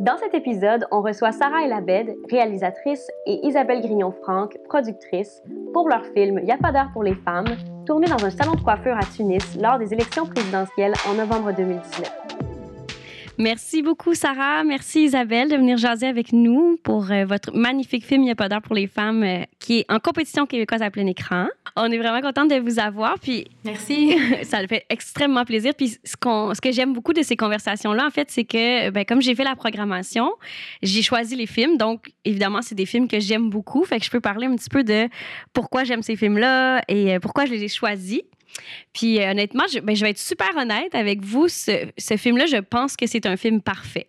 Dans cet épisode, on reçoit Sarah Elabed, réalisatrice, et Isabelle Grignon-Franck, productrice, pour leur film Y'a pas d'heure pour les femmes, tourné dans un salon de coiffure à Tunis lors des élections présidentielles en novembre 2019. Merci beaucoup, Sarah. Merci, Isabelle, de venir jaser avec nous pour euh, votre magnifique film Il n'y a pas d'heure pour les femmes, euh, qui est en compétition québécoise à plein écran. On est vraiment contente de vous avoir. Puis, Merci. ça le fait extrêmement plaisir. Puis, ce, qu'on, ce que j'aime beaucoup de ces conversations-là, en fait, c'est que, ben, comme j'ai fait la programmation, j'ai choisi les films. Donc, évidemment, c'est des films que j'aime beaucoup. Fait que je peux parler un petit peu de pourquoi j'aime ces films-là et euh, pourquoi je les ai choisis. Puis euh, honnêtement, je, ben, je, vais être super honnête avec vous. Ce, ce film-là, je pense que c'est un film parfait.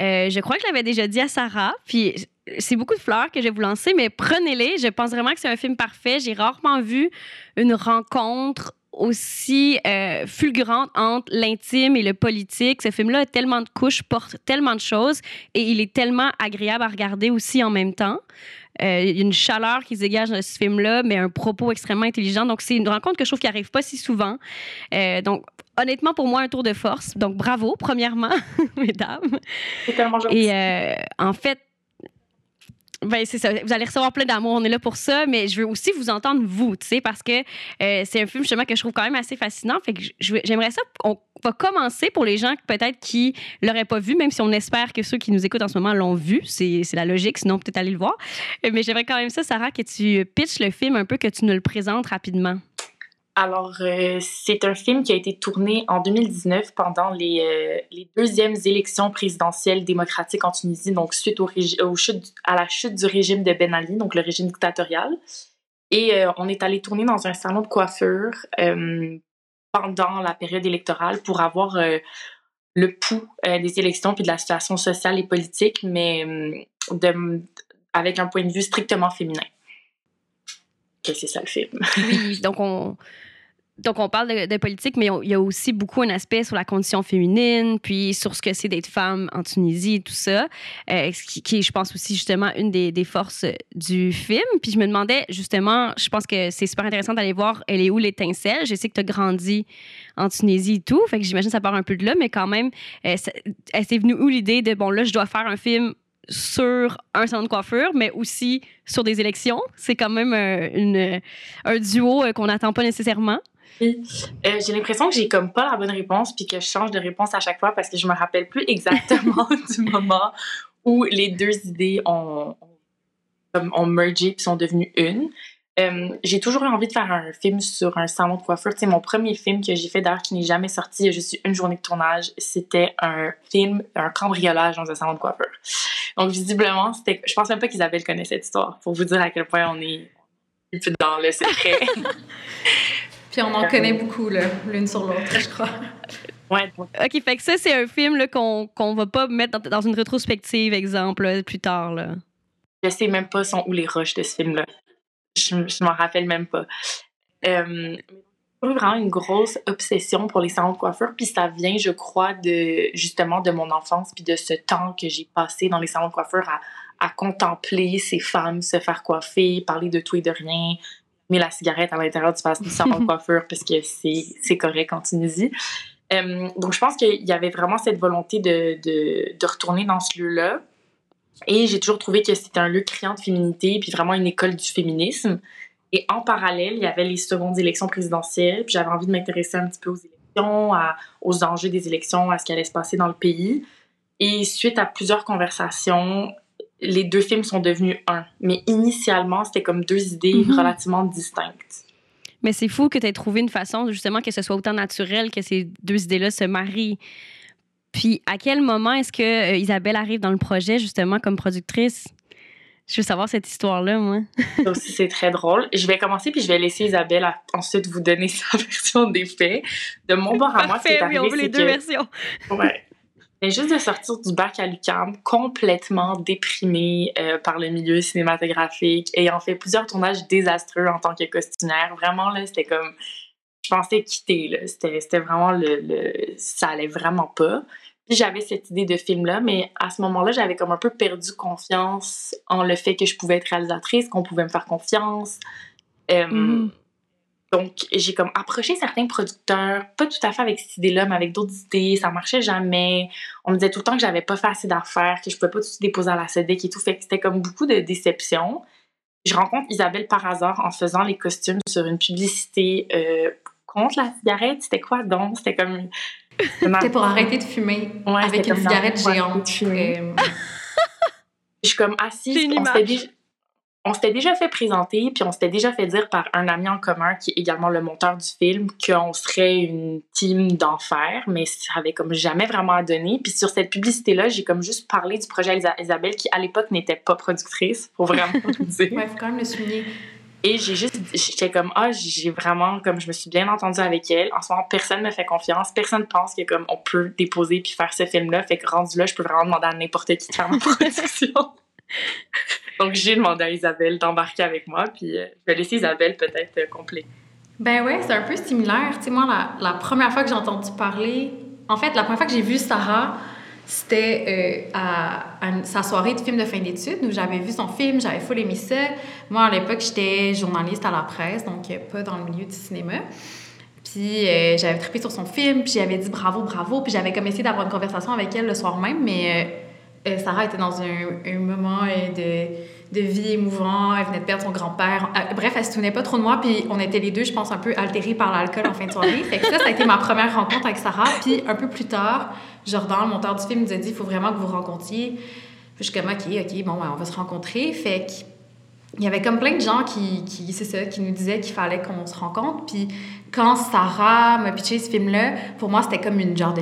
Euh, je crois que je l'avais déjà dit à Sarah. Puis c'est beaucoup de fleurs que je vais vous lancer, mais prenez-les. Je pense vraiment que c'est un film parfait. J'ai rarement vu une rencontre aussi euh, fulgurante entre l'intime et le politique. Ce film-là a tellement de couches, porte tellement de choses et il est tellement agréable à regarder aussi en même temps. Euh, une chaleur qui se dégage dans ce film-là, mais un propos extrêmement intelligent. Donc, c'est une rencontre que je trouve qui n'arrive pas si souvent. Euh, donc, honnêtement, pour moi, un tour de force. Donc, bravo, premièrement, mesdames. C'est tellement gentil. Et euh, en fait, ben, c'est ça. Vous allez recevoir plein d'amour. On est là pour ça. Mais je veux aussi vous entendre, vous, tu sais, parce que euh, c'est un film, justement, que je trouve quand même assez fascinant. Fait que j'aimerais ça. On va commencer pour les gens peut-être qui l'auraient pas vu, même si on espère que ceux qui nous écoutent en ce moment l'ont vu. C'est la logique. Sinon, peut-être aller le voir. Mais j'aimerais quand même ça, Sarah, que tu pitches le film un peu, que tu nous le présentes rapidement. Alors, euh, c'est un film qui a été tourné en 2019 pendant les, euh, les deuxièmes élections présidentielles démocratiques en Tunisie, donc suite au, chute, à la chute du régime de Ben Ali, donc le régime dictatorial. Et euh, on est allé tourner dans un salon de coiffure pendant la période électorale pour avoir le pouls des élections puis de la situation sociale et politique, mais de, avec un point de vue strictement féminin que c'est ça le film. oui, donc on, donc, on parle de, politique, mais il y a aussi beaucoup un aspect sur la condition féminine, puis sur ce que c'est d'être femme en Tunisie, tout ça, euh, qui, qui, est, je pense, aussi justement une des, forces du film. Puis je me demandais, justement, je pense que c'est super intéressant d'aller voir elle est où l'étincelle? Je sais que tu as grandi en Tunisie et tout, fait que j'imagine que ça part un peu de là, mais quand même, euh, elle s'est venue où l'idée de, bon, là, je dois faire un film sur un salon de coiffure, mais aussi sur des élections? C'est quand même euh, une, un duo euh, qu'on n'attend pas nécessairement. Euh, j'ai l'impression que j'ai comme pas la bonne réponse puis que je change de réponse à chaque fois parce que je me rappelle plus exactement du moment où les deux idées ont, ont, ont mergé puis sont devenues une. Euh, j'ai toujours eu envie de faire un film sur un salon de coiffure. C'est mon premier film que j'ai fait d'ailleurs qui n'est jamais sorti. A juste une journée de tournage. C'était un film, un cambriolage dans un salon de coiffure. Donc visiblement, c'était. Je pense même pas qu'Isabelle connaît cette histoire pour vous dire à quel point on est dans le secret. Puis on en connaît beaucoup, l'une sur l'autre, je crois. Ouais. OK, fait que ça, c'est un film qu'on qu'on va pas mettre dans, dans une rétrospective, exemple, là, plus tard. Là. Je sais même pas sont où les roches de ce film-là. Je, je m'en rappelle même pas. Euh, vraiment une grosse obsession pour les salons de coiffure, puis ça vient, je crois, de justement de mon enfance, puis de ce temps que j'ai passé dans les salons de coiffure à, à contempler ces femmes se faire coiffer, parler de tout et de rien, mais la cigarette à l'intérieur du salon de coiffure parce que c'est correct Tunisie. Euh, donc, je pense qu'il y avait vraiment cette volonté de, de, de retourner dans ce lieu-là. Et j'ai toujours trouvé que c'était un lieu criant de féminité, puis vraiment une école du féminisme. Et en parallèle, il y avait les secondes élections présidentielles, puis j'avais envie de m'intéresser un petit peu aux élections, à, aux enjeux des élections, à ce qui allait se passer dans le pays. Et suite à plusieurs conversations, les deux films sont devenus un. Mais initialement, c'était comme deux idées mm -hmm. relativement distinctes. Mais c'est fou que tu aies trouvé une façon, justement, que ce soit autant naturel que ces deux idées-là se marient. Puis, à quel moment est-ce que euh, Isabelle arrive dans le projet, justement, comme productrice? Je veux savoir cette histoire-là, moi. Ça aussi, c'est très drôle. Je vais commencer, puis je vais laisser Isabelle à, ensuite vous donner sa version des faits. De mon bord à moi, c'est oui, on veut les deux que... versions. Ouais. Juste de sortir du bac à l'UQAM complètement déprimée euh, par le milieu cinématographique, ayant fait plusieurs tournages désastreux en tant que costumière. Vraiment, là, c'était comme... Je pensais quitter, là. C'était vraiment le. Ça allait vraiment pas. Puis j'avais cette idée de film-là, mais à ce moment-là, j'avais comme un peu perdu confiance en le fait que je pouvais être réalisatrice, qu'on pouvait me faire confiance. Euh, mm-hmm. Donc, j'ai comme approché certains producteurs, pas tout à fait avec cette idée-là, mais avec d'autres idées. Ça marchait jamais. On me disait tout le temps que j'avais pas fait assez d'affaires, que je pouvais pas tout déposer à la SEDEC et tout. Fait que c'était comme beaucoup de déception. Je rencontre Isabelle par hasard en faisant les costumes sur une publicité euh, contre la cigarette. C'était quoi donc? C'était comme... C'était pour arrêter de fumer avec une cigarette géante. Euh, je suis comme assise. On s'était déjà fait présenter, puis on s'était déjà fait dire par un ami en commun qui est également le monteur du film qu'on serait une team d'enfer, mais ça avait comme jamais vraiment à donner. Puis sur cette publicité-là, j'ai comme juste parlé du projet Isabelle qui à l'époque n'était pas productrice, pour vraiment vous dire. Ouais, faut quand même le souligner. Et j'ai juste, j'étais comme, ah, j'ai vraiment, comme je me suis bien entendue avec elle. En ce moment, personne me fait confiance. Personne pense que comme on peut déposer puis faire ce film-là. Fait que rendu là, je peux vraiment demander à n'importe qui de faire ma production. Donc, j'ai demandé à Isabelle d'embarquer avec moi, puis euh, je vais laisser Isabelle peut-être euh, compléter. Ben ouais, c'est un peu similaire. Tu sais, moi, la, la, première fois que j'ai entendu parler, en fait, la première fois que j'ai vu Sarah, c'était euh, à, sa soirée de film de fin d'études où j'avais vu son film, j'avais full aimé. Moi, à l'époque, j'étais journaliste à la presse, donc pas dans le milieu du cinéma. Puis j'avais trippé sur son film, puis j'avais dit bravo, bravo, puis j'avais comme essayé d'avoir une conversation avec elle le soir même, mais euh, Sarah était dans un, moment euh, de, de, vie émouvant. Elle venait de perdre son grand-père. Euh, bref, elle se souvenait pas trop de moi. Puis on était les deux, je pense, un peu altérés par l'alcool en fin de soirée. Fait que ça, ça a été ma première rencontre avec Sarah. Puis un peu plus tard, Jordan, le monteur du film, nous a dit il faut vraiment que vous rencontriez. Puis je suis comme OK, OK, bon, on va se rencontrer. Fait il y avait comme plein de gens qui, qui ça, qui nous disaient qu'il fallait qu'on se rencontre. Puis quand Sarah m'a pitché ce film-là, pour moi, c'était comme une genre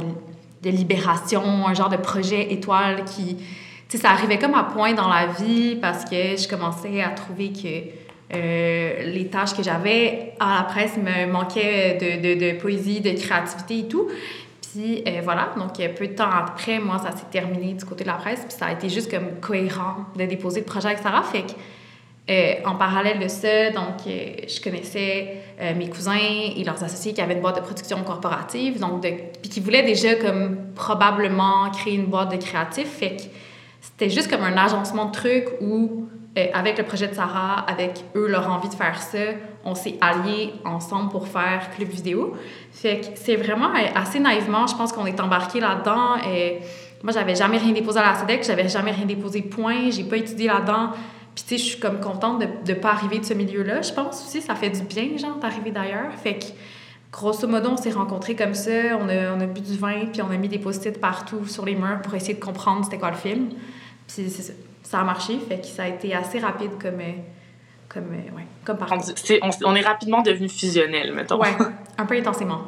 de libération, un genre de projet étoile qui... Tu sais, ça arrivait comme à point dans la vie parce que je commençais à trouver que euh, les tâches que j'avais à la presse me manquaient de, de, poésie, de créativité et tout. Puis euh, voilà, donc peu de temps après, moi, ça s'est terminé du côté de la presse. Puis ça a été juste comme cohérent de déposer le projet avec Sarah. Fait que euh, en parallèle de ça, donc, euh, je connaissais euh, mes cousins et leurs associés qui avaient une boîte de production corporative, donc, puis qui voulaient déjà comme probablement créer une boîte de créatifs. Fait que c'était juste comme un agencement de trucs où, avec le projet de Sarah, avec eux, leur envie de faire ça, on s'est alliés ensemble pour faire Club Vidéo. Fait que c'est vraiment assez naïvement, je pense qu'on est embarqué là-dedans. Moi, j'avais jamais rien déposé à la SEDEC, j'avais jamais rien déposé point, j'ai pas étudié là-dedans. Puis, tu sais, je suis comme contente de ne pas arriver de ce milieu-là, je pense aussi. Ça fait du bien, genre, d'arriver d'ailleurs. Fait que, grosso modo, on s'est rencontrés comme ça. On a, on a bu du vin, puis on a mis des post-it partout sur les murs pour essayer de comprendre c'était quoi le film. Puis, ça a marché. Fait que ça a été assez rapide comme. Euh, comme, euh, ouais, comme on, on, est rapidement devenu fusionnel, mettons. Ouais, un peu intensément.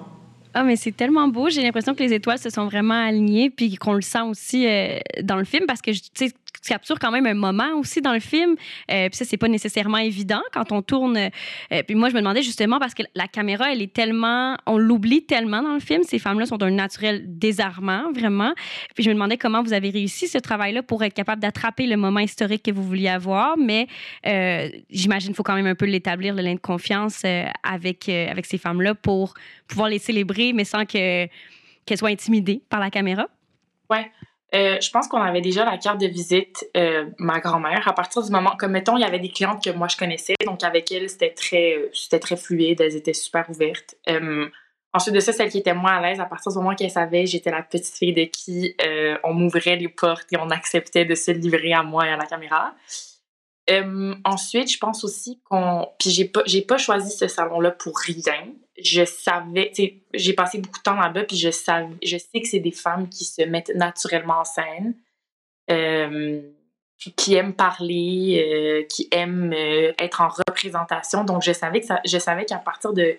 Ah, mais c'est tellement beau. J'ai l'impression que les étoiles se sont vraiment alignées, puis qu'on le sent aussi euh, dans le film, parce que, tu sais, tu captures quand même un moment aussi dans le film. Euh, puis ça, c'est pas nécessairement évident quand on tourne. Euh, puis moi, je me demandais justement parce que la caméra, elle est tellement. On l'oublie tellement dans le film. Ces femmes-là sont d'un naturel désarmant, vraiment. Puis je me demandais comment vous avez réussi ce travail-là pour être capable d'attraper le moment historique que vous vouliez avoir. Mais euh, j'imagine qu'il faut quand même un peu l'établir, le lien de confiance avec, avec ces femmes-là pour pouvoir les célébrer, mais sans que qu'elles soient intimidées par la caméra. Ouais. Euh, je pense qu'on avait déjà la carte de visite, euh, ma grand-mère, à partir du moment, comme mettons, il y avait des clientes que moi je connaissais, donc avec elles, c'était très, c'était très fluide, elles étaient super ouvertes. Euh, ensuite de ça, celle qui était moins à l'aise, à partir du moment qu'elle savait, j'étais la petite fille de qui on m'ouvrait les portes et on acceptait de se livrer à moi et à la caméra. Ensuite, je pense aussi qu'on. Puis j'ai pas, j'ai pas choisi ce salon-là pour rien je savais, j'ai passé beaucoup de temps là-bas, puis je, savais, je sais que c'est des femmes qui se mettent naturellement en scène, qui aiment parler, euh, qui aiment euh, être en représentation. Donc, je savais que ça, je savais qu'à partir de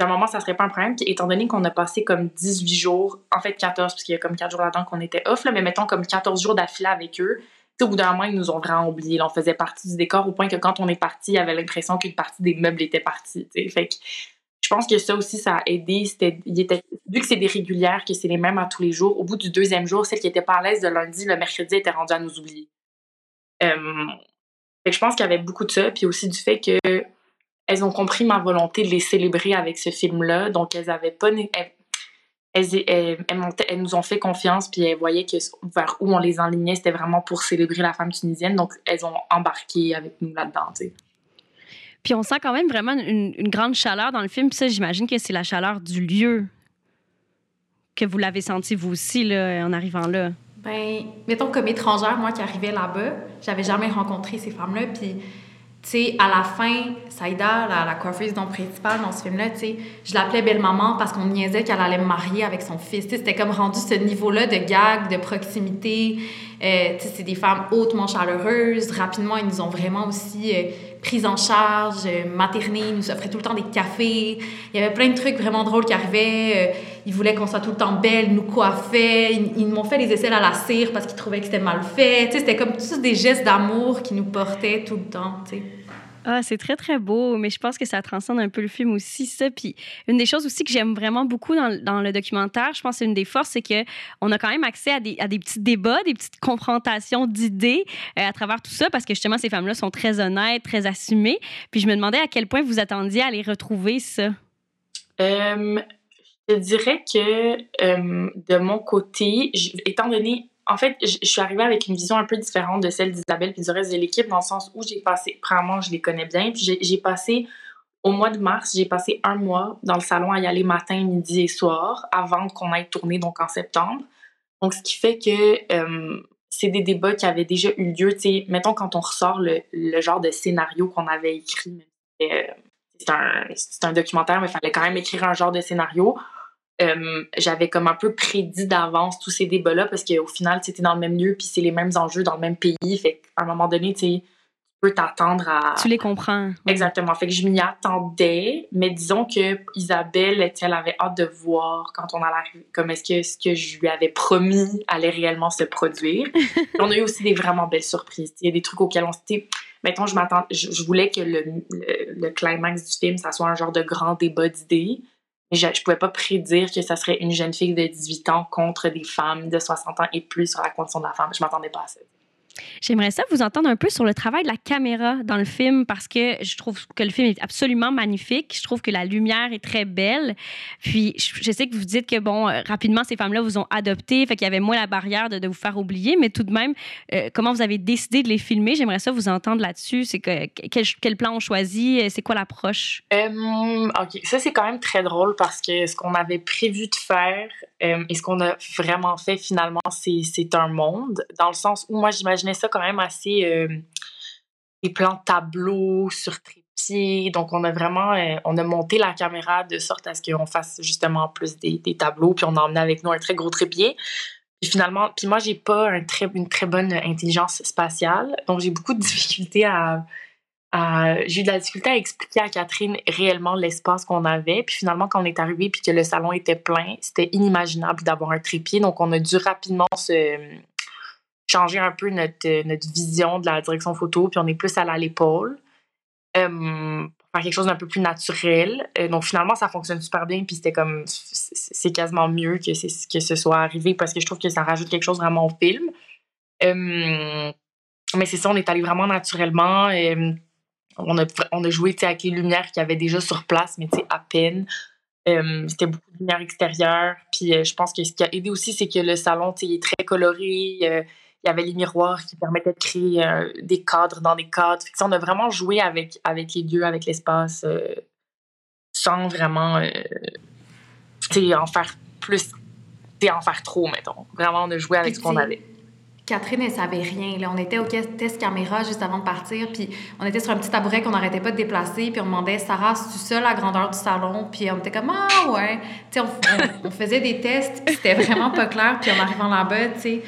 d'un moment, ça serait pas un problème. étant donné qu'on a passé comme 18 jours, en fait 14, parce qu'il y a comme 4 jours là-dedans qu'on était off, là, mais mettons comme 14 jours d'affilée avec eux, au bout d'un moment, ils nous ont vraiment oubliés. on faisait partie du décor au point que quand on est parti, il y avait l'impression qu'une partie des meubles était partie. Je pense que ça aussi, ça a aidé. C'était, vu que c'est des régulières, que c'est les mêmes à tous les jours, au bout du deuxième jour, celle qui était pas à l'aise de lundi, le mercredi, était rendue à nous oublier. Je pense qu'il y avait beaucoup de ça, puis aussi du fait que elles ont compris ma volonté de les célébrer avec ce film-là. Donc, elles avaient pas. Elles, elles, nous ont fait confiance, puis elles voyaient que vers où on les enlignait, c'était vraiment pour célébrer la femme tunisienne. Donc, elles ont embarqué avec nous là-dedans, tu sais. Puis on sent quand même vraiment une, une grande chaleur dans le film. Puis ça, j'imagine que c'est la chaleur du lieu que vous l'avez senti vous aussi là, en arrivant là. Ben, mettons comme étrangère, moi qui arrivais là-bas, j'avais jamais rencontré ces femmes-là. Puis sais, à la fin, Saïda, la, la coiffeuse donc principale dans ce film-là, tu sais, je l'appelais belle-maman parce qu'on niaisait qu'elle allait me marier avec son fils. C'était comme rendu ce niveau-là de gag, de proximité. Euh, tu sais, c'est des femmes hautement chaleureuses. Rapidement, ils nous ont vraiment aussi euh, prise en charge, euh, maternée, ils nous offraient tout le temps des cafés. Il y avait plein de trucs vraiment drôles qui arrivaient. Ils voulaient qu'on soit tout le temps belle, nous coiffaient. Ils, ils m'ont fait les aisselles à la cire parce qu'ils trouvaient que c'était mal fait. Tu sais, c'était comme tous des gestes d'amour qui nous portaient tout le temps, tu sais. Ah, c'est très, très beau, mais je pense que ça transcende un peu le film aussi, ça. Puis une des choses aussi que j'aime vraiment beaucoup dans, dans, le documentaire, je pense que c'est une des forces, c'est qu'on a quand même accès à des, à des petits débats, des petites confrontations d'idées euh, à travers tout ça, parce que justement, ces femmes-là sont très honnêtes, très assumées. Puis je me demandais à quel point vous attendiez à les retrouver, ça. Euh, je dirais que euh, de mon côté, étant donné en fait, je, suis arrivée avec une vision un peu différente de celle d'Isabelle puis du reste de l'équipe, dans le sens où j'ai passé, premièrement, je les connais bien, puis j'ai passé, au mois de mars, j'ai passé un mois dans le salon à y aller matin, midi et soir, avant qu'on aille tourner, donc en septembre. Donc, ce qui fait que euh, c'est des débats qui avaient déjà eu lieu, sais, mettons quand on ressort le, le genre de scénario qu'on avait écrit, euh, c'est un, un documentaire, mais il fallait quand même écrire un genre de scénario euh, j'avais comme un peu prédit d'avance tous ces débats-là parce qu'au final, tu dans le même lieu puis c'est les mêmes enjeux dans le même pays. Fait qu'à un moment donné, tu peux t'attendre à. Tu les comprends. Exactement. Fait que je m'y attendais, mais disons que Isabelle, elle avait hâte de voir quand on allait arriver, comme est-ce que ce que je lui avais promis allait réellement se produire. on a eu aussi des vraiment belles surprises. Il y a des trucs auxquels on s'était. Mettons, je m'attends, je, voulais que le, le, le, climax du film, ça soit un genre de grand débat d'idées je, ne pouvais pas prédire que ça serait une jeune fille de 18 ans contre des femmes de 60 ans et plus sur la condition de la femme. Je m'attendais pas à ça. J'aimerais ça vous entendre un peu sur le travail de la caméra dans le film parce que je trouve que le film est absolument magnifique. Je trouve que la lumière est très belle. Puis je sais que vous dites que bon, euh, rapidement ces femmes-là vous ont adopté, fait qu'il y avait moins la barrière de, vous faire oublier, mais tout de même, euh, comment vous avez décidé de les filmer? J'aimerais ça vous entendre là-dessus. C'est que quel, plan on choisit? C'est quoi l'approche? Euh, Ok, ça c'est quand même très drôle parce que ce qu'on avait prévu de faire et ce qu'on a vraiment fait finalement, c'est un monde dans le sens où moi j'imagine ça quand même assez. Euh, des plans tableaux sur trépied. Donc, on a vraiment. Euh, on a monté la caméra de sorte à ce qu'on fasse justement plus des, tableaux. Puis, on a emmené avec nous un très gros trépied. Puis, finalement, puis moi, j'ai pas très, une très bonne intelligence spatiale. Donc, j'ai beaucoup de difficultés à. j'ai eu de la difficulté à expliquer à Catherine réellement l'espace qu'on avait. Puis finalement, quand on est arrivé puis que le salon était plein, c'était inimaginable d'avoir un trépied. Donc, on a dû rapidement se, changer un peu notre, euh, notre vision de la direction photo, puis on est plus à l'épaule. Euh, pour faire quelque chose d'un peu plus naturel. Euh, donc finalement, ça fonctionne super bien, puis c'était comme, c'est quasiment mieux que, que ce soit arrivé parce que je trouve que ça rajoute quelque chose vraiment au film. mais c'est ça, on est allé vraiment naturellement. on, a, on a joué avec les lumières qu'il y avait déjà sur place, mais à peine. c'était beaucoup de lumière extérieure. Puis je pense que ce qui a aidé aussi, c'est que le salon est très coloré il y avait les miroirs qui permettaient de créer euh, des cadres dans des cadres. on a vraiment joué avec, avec les lieux, avec l'espace, euh, sans vraiment euh, en faire plus, en faire trop, mettons. Vraiment, on a joué avec ce qu'on avait. Catherine, elle savait rien. Là. On était au test caméra juste avant de partir, puis on était sur un petit tabouret qu'on n'arrêtait pas de déplacer, puis on demandait Sarah, c'est-tu ça la grandeur du salon? Puis on était comme Ah ouais. on, on, on, faisait des tests, puis c'était vraiment pas clair, puis en arrivant là-bas, tu sais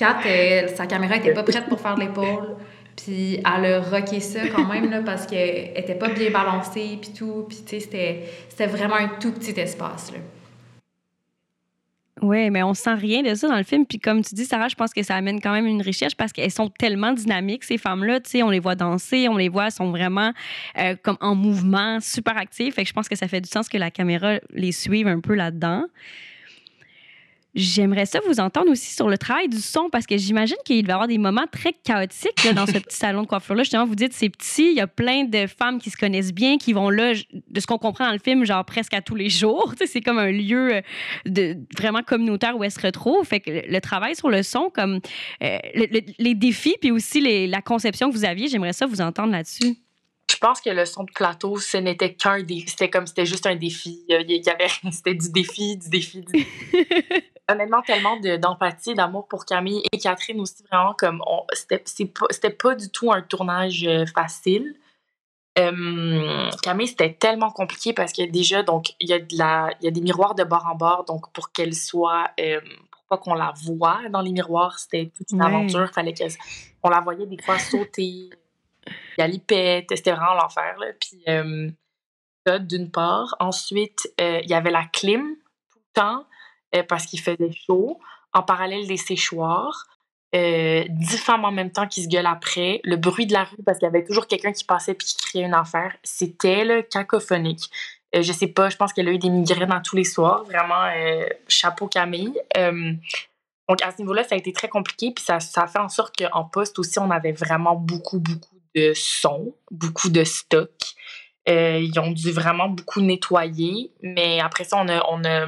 Kat, sa caméra était pas prête pour faire l'épaule. Puis elle a rocké ça quand même, là, parce qu'elle était pas bien balancée, puis tout. Puis tu sais, c'était vraiment un tout petit espace, là. Oui, mais on sent rien de ça dans le film. Puis comme tu dis, Sarah, je pense que ça amène quand même une richesse parce qu'elles sont tellement dynamiques, ces femmes-là. Tu sais, on les voit danser, on les voit, elles sont vraiment euh, comme en mouvement, super actives. Fait que je pense que ça fait du sens que la caméra les suive un peu là-dedans. J'aimerais ça vous entendre aussi sur le travail du son parce que j'imagine qu'il va y avoir des moments très chaotiques dans ce petit salon de coiffure-là. Justement, vous dites c'est petit, il y a plein de femmes qui se connaissent bien, qui vont là, de ce qu'on comprend dans le film, genre presque à tous les jours. c'est comme un lieu euh, de, vraiment communautaire où elles se retrouvent. Fait que le, travail sur le son, comme euh, les défis, puis aussi les, la conception que vous aviez, j'aimerais ça vous entendre là-dessus. Je pense que le son de plateau, ce n'était qu'un défi. C'était comme c'était juste un défi. Il y avait, c'était du défi, du défi, du défi. Honnêtement tellement d'empathie, d'amour pour Camille et Catherine aussi, vraiment comme c'était pas, du tout un tournage euh, facile. Camille, c'était tellement compliqué parce que déjà, donc, il y, a de la, y a des miroirs de bord en bord, donc pour qu'elle soit, pour pas qu'on la voit dans les miroirs, c'était toute une aventure. Fallait qu'on la voyait des fois sauter, galiper, c'était vraiment l'enfer. Puis, ça, d'une part. Ensuite, euh, il y avait la clim tout le temps. Euh, parce qu'il faisait chaud. En parallèle des séchoirs. Euh, dix femmes en même temps qui se gueulent après. Le bruit de la rue parce qu'il y avait toujours quelqu'un qui passait puis qui criait une affaire. C'était le cacophonique. Euh, je sais pas, je pense qu'elle a eu des migraines dans tous les soirs. Vraiment, chapeau Camille. donc, à ce niveau-là, ça a été très compliqué. Puis ça, ça a fait en sorte qu'en poste aussi, on avait vraiment beaucoup, beaucoup de sons, beaucoup de stock. ils ont dû vraiment beaucoup nettoyer. Mais après ça, on on a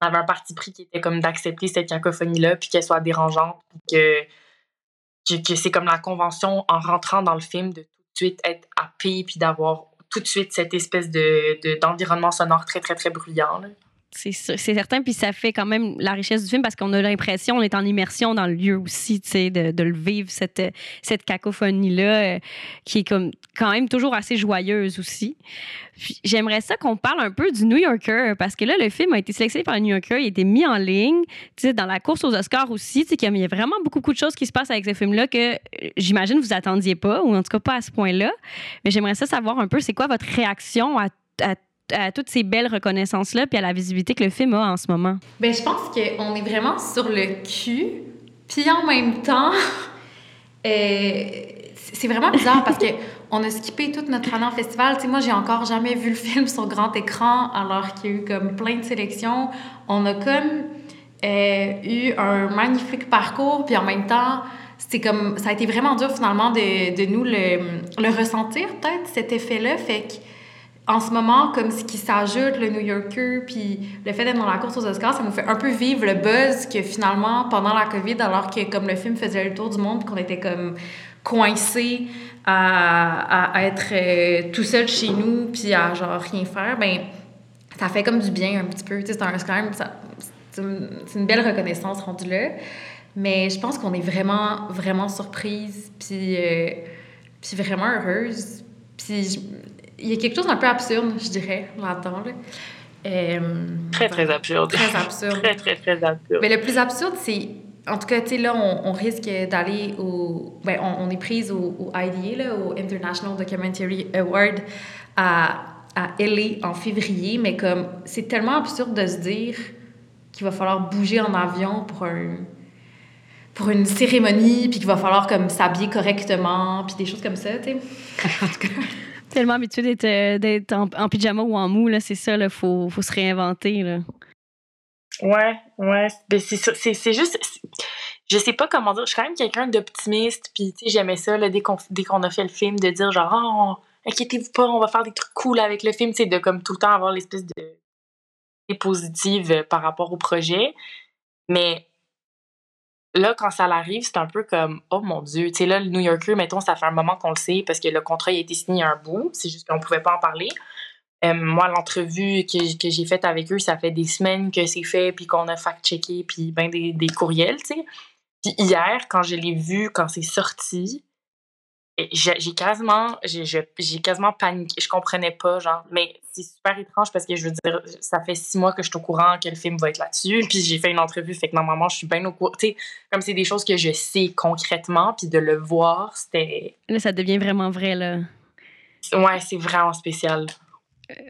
avait un parti pris qui était comme d'accepter cette cacophonie-là, puis qu'elle soit dérangeante, puis que, que, c'est comme la convention en rentrant dans le film de tout de suite être happé, puis d'avoir tout de suite cette espèce de, d'environnement sonore très, très, très bruyant. C'est certain, puis ça fait quand même la richesse du film parce qu'on a l'impression, on est en immersion dans le lieu aussi, tu sais, de, le vivre, cette, cette cacophonie-là, euh, qui est comme quand même toujours assez joyeuse aussi. J'aimerais ça qu'on parle un peu du New Yorker, parce que là, le film a été sélectionné par le New Yorker, il a été mis en ligne, tu sais, dans la course aux Oscars aussi, tu sais, qu'il y a vraiment beaucoup, beaucoup de choses qui se passent avec ce film-là que euh, j'imagine vous attendiez pas, ou en tout cas pas à ce point-là. Mais j'aimerais ça savoir un peu, c'est quoi votre réaction à, à à toutes ces belles reconnaissances-là, puis à la visibilité que le film a en ce moment? Bien, je pense qu'on est vraiment sur le cul, puis en même temps, euh, c'est vraiment bizarre parce que on a skippé toute notre année en festival. Tu sais, moi, j'ai encore jamais vu le film sur grand écran, alors qu'il y a eu comme plein de sélections. On a comme euh, eu un magnifique parcours, puis en même temps, c'est comme ça a été vraiment dur finalement de, de nous le, ressentir peut-être cet effet-là fait en ce moment, comme ce qui s'ajoute, le New Yorker, puis le fait d'être dans la course aux Oscars, ça nous fait un peu vivre le buzz que finalement, pendant la COVID, alors que comme le film faisait le tour du monde, qu'on était comme coincés à, à, être euh, tout seul chez nous, puis à genre rien faire, ben ça fait comme du bien un petit peu. C'est un, quand même, c'est une, belle reconnaissance rendue là. Mais je pense qu'on est vraiment, vraiment surprise, puis, euh, vraiment heureuse. Puis il y a quelque chose d'un peu absurde, je dirais, là-dedans. Euh, très, très absurde. Très absurde. très, très, très absurde. Mais le plus absurde, c'est. En tout cas, tu sais, là, on, risque d'aller au. Ben, on, est prise au, au IDA, là, au International Documentary Award à, à LA en février, mais comme. C'est tellement absurde de se dire qu'il va falloir bouger en avion pour un pour une cérémonie, puis qu'il va falloir comme s'habiller correctement, puis des choses comme ça, tu sais. en tout cas tellement habitué d'être, euh, en, pyjama ou en mou, là, c'est ça, il faut, faut se réinventer. Là. Ouais, ouais. Ben, c'est, juste. Je sais pas comment dire. Je suis quand même quelqu'un d'optimiste. Puis, tu sais, j'aimais ça, là, dès, qu'on, a fait le film, de dire genre, oh, inquiétez-vous pas, on va faire des trucs cool avec le film. Tu de comme tout le temps avoir l'espèce de. positive euh, par rapport au projet. Mais là, quand ça arrive, c'est un peu comme, oh mon Dieu, tu sais, là, le New Yorker, mettons, ça fait un moment qu'on le sait parce que le contrat a été signé un bout, c'est juste qu'on pouvait pas en parler. Euh, moi, l'entrevue que, que j'ai faite avec eux, ça fait des semaines que c'est fait, puis qu'on a fact-checké, puis ben des, des courriels, tu sais. Puis hier, quand je l'ai vu, quand c'est sorti, j'ai quasiment j'ai quasiment paniqué. Je comprenais pas genre. Mais c'est super étrange parce que je veux dire ça fait six mois que je suis au courant que le film va être là-dessus puis j'ai fait une entrevue fait que normalement je suis bien au courant. Tu sais comme c'est des choses que je sais concrètement puis de le voir c'était là ça devient vraiment vrai là. Ouais c'est vraiment spécial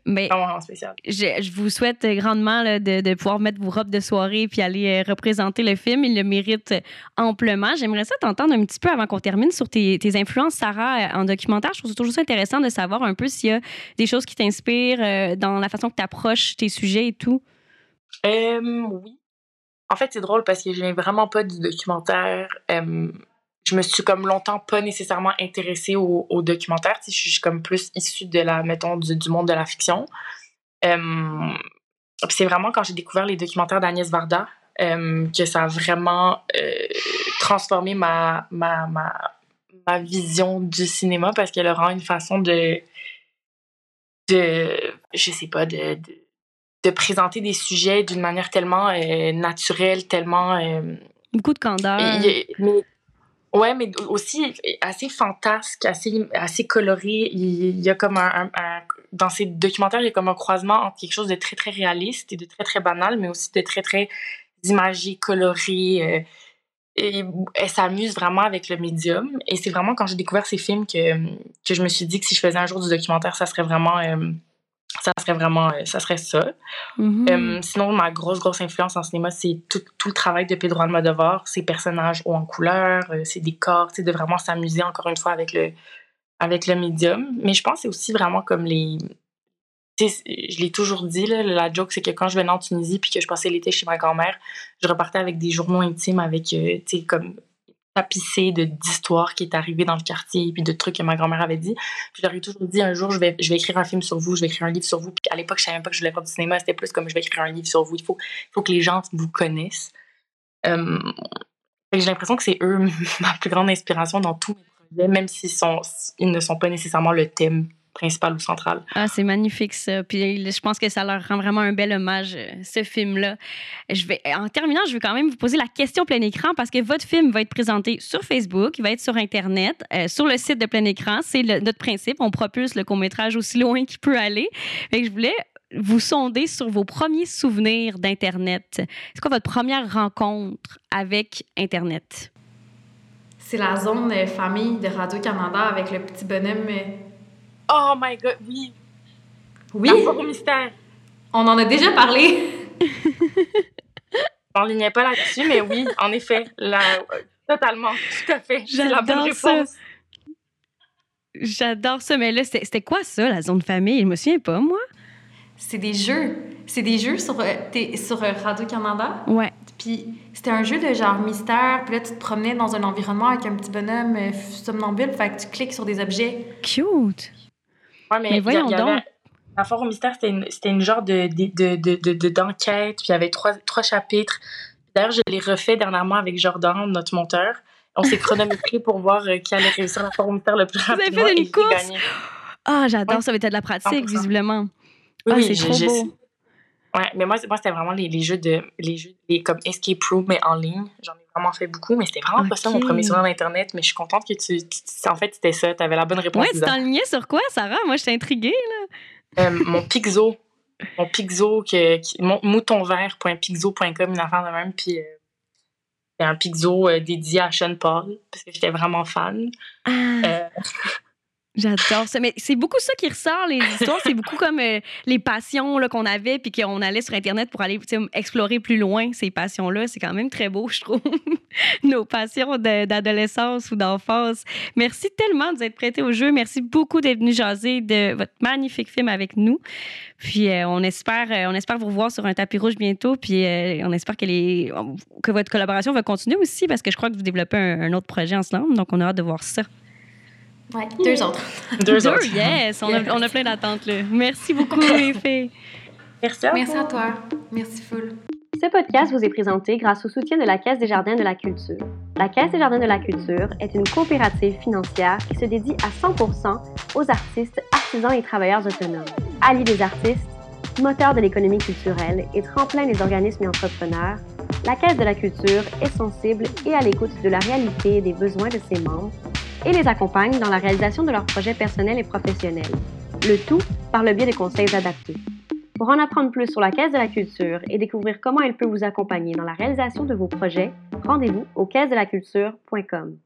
mais spécial. je, je vous souhaite grandement là, de, de pouvoir mettre vos robes de soirée puis aller euh, représenter le film. Il le mérite amplement. J'aimerais ça t'entendre un petit peu avant qu'on termine sur tes, tes influences, Sarah, euh, en documentaire. Je trouve ça toujours ça intéressant de savoir un peu s'il y a des choses qui t'inspirent euh, dans la façon que tu approches tes sujets et tout. Euh, oui. En fait, c'est drôle parce que je viens vraiment pas du documentaire. Euh, je me suis comme longtemps pas nécessairement intéressée au, au documentaire. Je suis comme plus issue de la, mettons, du, du monde de la fiction. Euh, c'est vraiment quand j'ai découvert les documentaires d'Agnès Varda euh, que ça a vraiment euh, transformé ma, ma, ma, ma vision du cinéma parce qu'elle aura une façon de, de je sais pas, de, de, de présenter des sujets d'une manière tellement euh, naturelle, tellement... euh, Beaucoup de candeur. mais, ouais, mais aussi assez fantasque, assez, assez coloré. Il, y a comme un- Dans ces documentaires, il y a comme un croisement entre quelque chose de très, très réaliste et de très, très banal, mais aussi de très, très imagé, coloré. euh, et elle s'amuse vraiment avec le médium. Et c'est vraiment quand j'ai découvert ces films que, que je me suis dit que si je faisais un jour du documentaire, ça serait vraiment... euh, ça serait vraiment... euh, ça serait ça. Mhm. Euh, sinon, ma grosse, grosse influence en cinéma, c'est tout, tout le travail de Pedro Almodovar, ses personnages hauts en couleur, euh, ses décors, de vraiment s'amuser encore une fois avec le, avec le médium. Mais je pense que c'est aussi vraiment comme les... Je l'ai toujours dit, là, la joke, c'est que quand je venais en Tunisie puis que je passais l'été chez ma grand-mère, je repartais avec des journaux intimes avec, euh, tu sais, comme tapissés de- d'histoires qui est arrivées dans le quartier puis de trucs que ma grand-mère avait dit. Je leur ai toujours dit un jour, je vais, je vais écrire un film sur vous, je vais écrire un livre sur vous. Puis à l'époque, je savais même pas que je voulais faire du cinéma, c'était plus comme je vais écrire un livre sur vous. Il faut, il faut que les gens vous connaissent. J'ai l'impression que c'est eux ma plus grande inspiration dans tous mes projets, même s'ils ils ne sont pas nécessairement le thème principal ou central. Ah, c'est magnifique ça. Puis je pense que ça leur rend vraiment un bel hommage, euh, ce film-là. Je vais, en terminant, je vais quand même vous poser la question plein écran parce que votre film va être présenté sur Facebook, il va être sur Internet, euh, sur le site de plein écran. C'est le- notre principe. On propulse le court-métrage aussi loin qu'il peut aller. Que je voulais vous sonder sur vos premiers souvenirs d'Internet. C'est quoi votre première rencontre avec Internet? C'est la zone euh, famille de Radio-Canada avec le petit bonhomme. Oh my god, oui! Oui, mystère! on en a déjà parlé. On lignait pas là-dessus, mais oui, en effet, la... totalement, tout à fait. C'est la bonne J'adore ça. réponse. J'adore ça, mais là, c'était quoi ça, la zone famille? Je me souviens pas, moi. C'est des jeux. C'est des jeux sur, euh, t'es- sur euh, Radio-Canada. Ouais. Puis c'était un jeu de genre mystère. Puis là, tu te promenais dans un environnement avec un petit bonhomme euh, somnambule. Fait que tu cliques sur des objets. Cute. Ouais, Mais mais, il y a- voyons y donc. La foire au mystère, c'était une, une genre de, de, de, de, de- de- d'enquête, puis il y avait trois, trois chapitres. D'ailleurs, je l'ai refait dernièrement avec Jordan, notre monteur. On s'est chronométré pour voir euh, qui allait réussir la foire au mystère le plus avez fait rapidement. une course? Ah, j'adore Ouais. ça, mais t'as de la pratique, 100%. visiblement. Oui, Ah, c'est trop beau. Ouais, mais moi, moi c'était vraiment les, les jeux de les jeux les, comme escape room mais en ligne. J'en ai vraiment fait beaucoup, mais c'était vraiment pas ça mon premier souvenir d'internet. Mais je suis contente que tu, tu- en fait c'était ça. T'avais la bonne réponse. Ouais, tu t'enlignais sur quoi, Sarah? Moi, j'étais intriguée. Euh, mon Pixo, mon Pixo que, qui, mon moutonvert.pixo.com une affaire de même puis euh, c'est un Pixo euh, dédié à Sean Paul parce que j'étais vraiment fan. Ah, Euh, j'adore ça. Mais c'est beaucoup ça qui ressort, les histoires. c'est beaucoup comme euh, les passions qu'on avait, puis qu'on allait sur Internet pour aller explorer plus loin ces passions-là. C'est quand même très beau, je trouve. Nos passions d'adolescence ou d'enfance. Merci tellement de vous être prêté au jeu. Merci beaucoup d'être venu jaser de votre magnifique film avec nous. Puis euh, on espère euh, on espère vous revoir sur un tapis rouge bientôt. Puis on espère que votre collaboration va continuer aussi parce que je crois que vous développez un, un autre projet ensemble. Donc on a hâte de voir ça. Ouais, deux autres. deux Deux, autres. yes! On a, on a plein d'attentes là. Merci beaucoup, les filles. Merci à Merci à toi. Merci full. Ce podcast vous est présenté grâce au soutien de la Caisse des Jardins de la Culture. La Caisse des Jardins de la Culture est une coopérative financière qui se dédie à 100% aux artistes, artisans et travailleurs autonomes. Alliés des artistes, moteur de l'économie culturelle et tremplin des organismes et entrepreneurs, la Caisse de la Culture est sensible et à l'écoute de la réalité et des besoins de ses membres et les accompagne dans la réalisation de leurs projets personnels et professionnels. Le tout par le biais de conseils adaptés. Pour en apprendre plus sur la Caisse de la Culture et découvrir comment elle peut vous accompagner dans la réalisation de vos projets, rendez-vous au caisse-de-la-culture.com.